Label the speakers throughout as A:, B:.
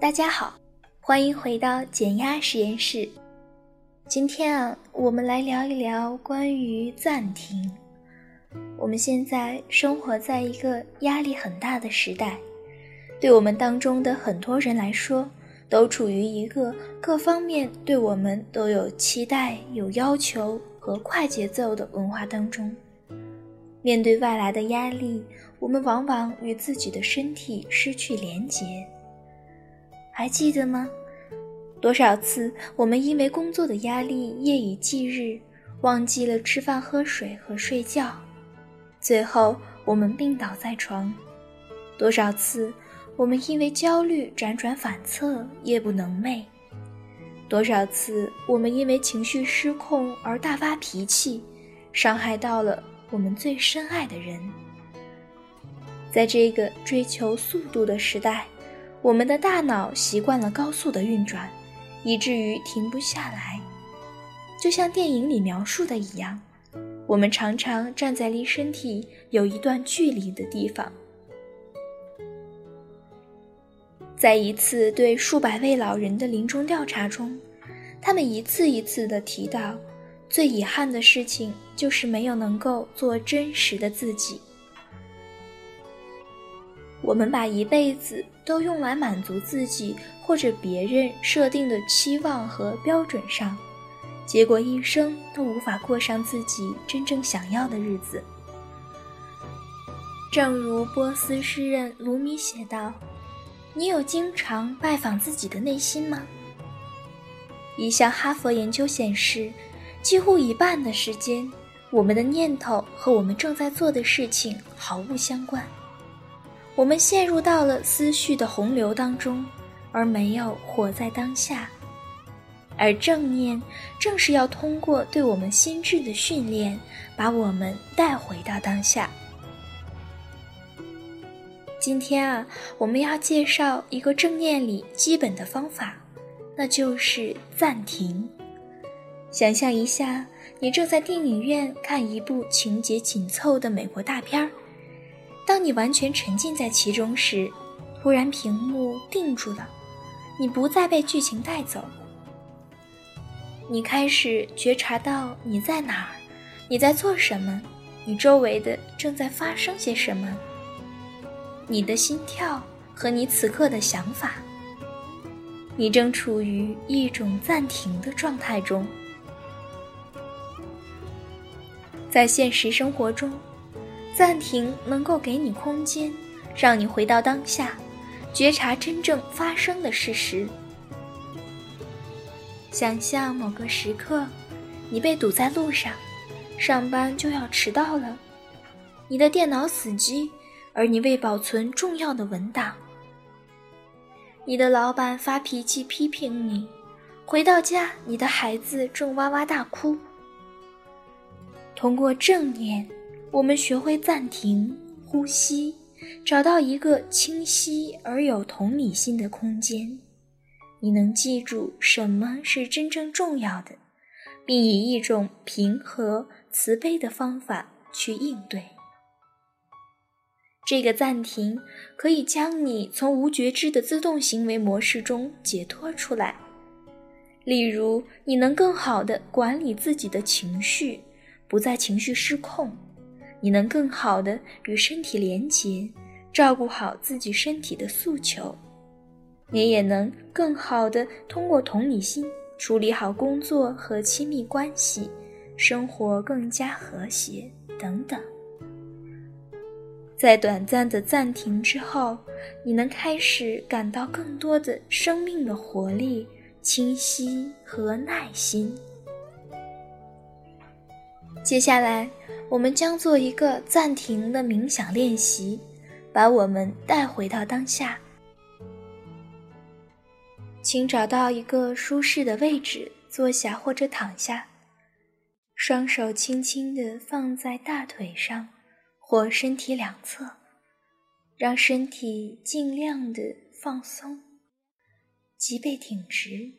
A: 大家好，欢迎回到减压实验室。今天啊，我们来聊一聊关于暂停。我们现在生活在一个压力很大的时代，对我们当中的很多人来说，都处于一个各方面对我们都有期待、有要求和快节奏的文化当中。面对外来的压力，我们往往与自己的身体失去连结。还记得吗？多少次我们因为工作的压力夜以继日，忘记了吃饭、喝水和睡觉，最后我们病倒在床；多少次我们因为焦虑辗转反侧，夜不能寐；多少次我们因为情绪失控而大发脾气，伤害到了我们最深爱的人。在这个追求速度的时代，我们的大脑习惯了高速的运转。以至于停不下来，就像电影里描述的一样，我们常常站在离身体有一段距离的地方。在一次对数百位老人的临终调查中，他们一次一次地提到，最遗憾的事情就是没有能够做真实的自己。我们把一辈子都用来满足自己或者别人设定的期望和标准上，结果一生都无法过上自己真正想要的日子。正如波斯诗人鲁米写道：“你有经常拜访自己的内心吗？”一项哈佛研究显示，几乎一半的时间，我们的念头和我们正在做的事情毫无相关。我们陷入到了思绪的洪流当中，而没有活在当下。而正念正是要通过对我们心智的训练，把我们带回到当下。今天啊，我们要介绍一个正念里基本的方法，那就是暂停。想象一下，你正在电影院看一部情节紧凑的美国大片儿。当你完全沉浸在其中时，突然屏幕定住了，你不再被剧情带走。你开始觉察到你在哪儿，你在做什么，你周围的正在发生些什么。你的心跳和你此刻的想法，你正处于一种暂停的状态中。在现实生活中。暂停能够给你空间，让你回到当下，觉察真正发生的事实。想象某个时刻，你被堵在路上，上班就要迟到了，你的电脑死机，而你未保存重要的文档。你的老板发脾气批评你，回到家，你的孩子正哇哇大哭。通过正念。我们学会暂停呼吸，找到一个清晰而有同理心的空间。你能记住什么是真正重要的，并以一种平和、慈悲的方法去应对。这个暂停可以将你从无觉知的自动行为模式中解脱出来。例如，你能更好地管理自己的情绪，不再情绪失控。你能更好的与身体连结，照顾好自己身体的诉求，你也能更好的通过同理心处理好工作和亲密关系，生活更加和谐等等。在短暂的暂停之后，你能开始感到更多的生命的活力、清晰和耐心。接下来。我们将做一个暂停的冥想练习，把我们带回到当下。请找到一个舒适的位置坐下或者躺下，双手轻轻地放在大腿上或身体两侧，让身体尽量的放松，脊背挺直。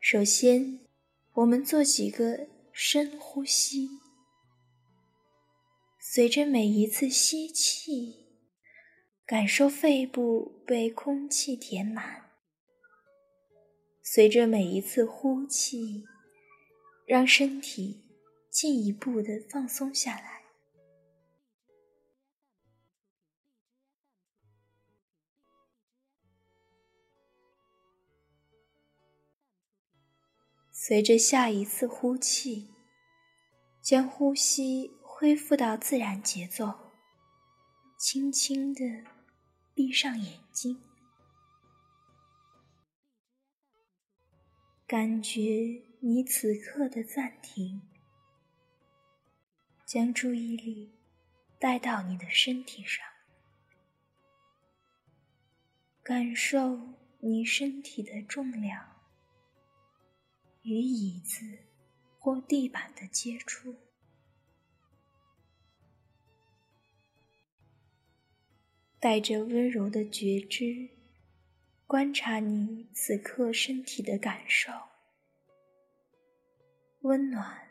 A: 首先，我们做几个。深呼吸，随着每一次吸气，感受肺部被空气填满。随着每一次呼气，让身体进一步的放松下来。随着下一次呼气，将呼吸恢复到自然节奏，轻轻的闭上眼睛，感觉你此刻的暂停，将注意力带到你的身体上，感受你身体的重量。与椅子或地板的接触，带着温柔的觉知，观察你此刻身体的感受：温暖、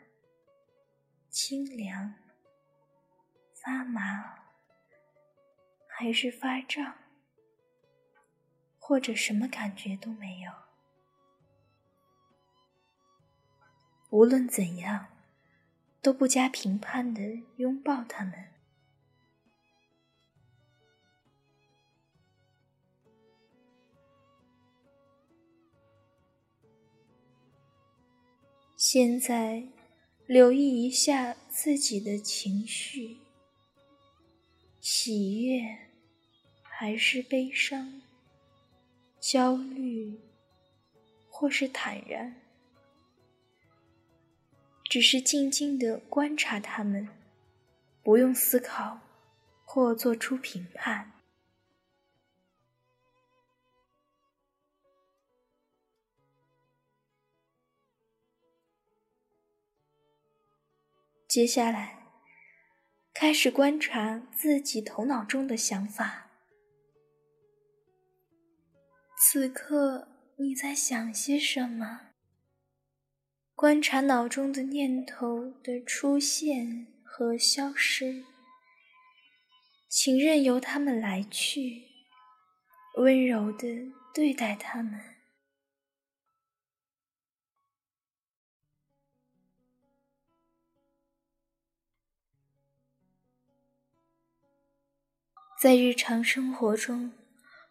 A: 清凉、发麻，还是发胀，或者什么感觉都没有。无论怎样，都不加评判的拥抱他们。现在，留意一下自己的情绪：喜悦，还是悲伤？焦虑，或是坦然？只是静静的观察他们，不用思考或做出评判。接下来，开始观察自己头脑中的想法。此刻你在想些什么？观察脑中的念头的出现和消失，请任由他们来去，温柔的对待他们。在日常生活中，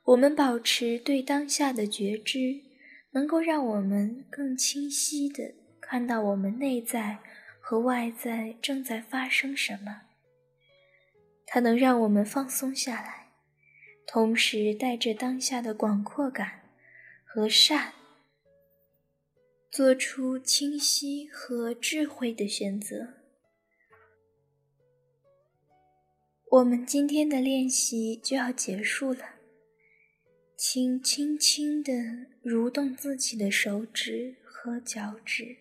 A: 我们保持对当下的觉知，能够让我们更清晰的。看到我们内在和外在正在发生什么，它能让我们放松下来，同时带着当下的广阔感和善，做出清晰和智慧的选择。我们今天的练习就要结束了，请轻轻地蠕动自己的手指和脚趾。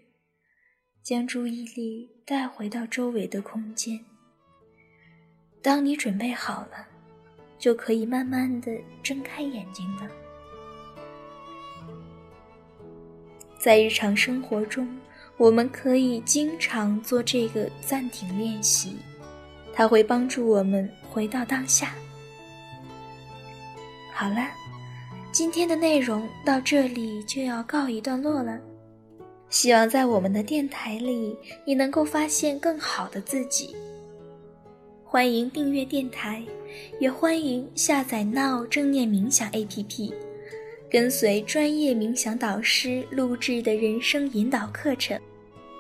A: 将注意力带回到周围的空间。当你准备好了，就可以慢慢的睁开眼睛了。在日常生活中，我们可以经常做这个暂停练习，它会帮助我们回到当下。好了，今天的内容到这里就要告一段落了。希望在我们的电台里，你能够发现更好的自己。欢迎订阅电台，也欢迎下载 Now 正念冥想 APP，跟随专业冥想导师录制的人生引导课程，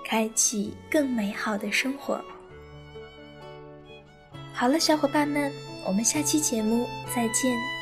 A: 开启更美好的生活。好了，小伙伴们，我们下期节目再见。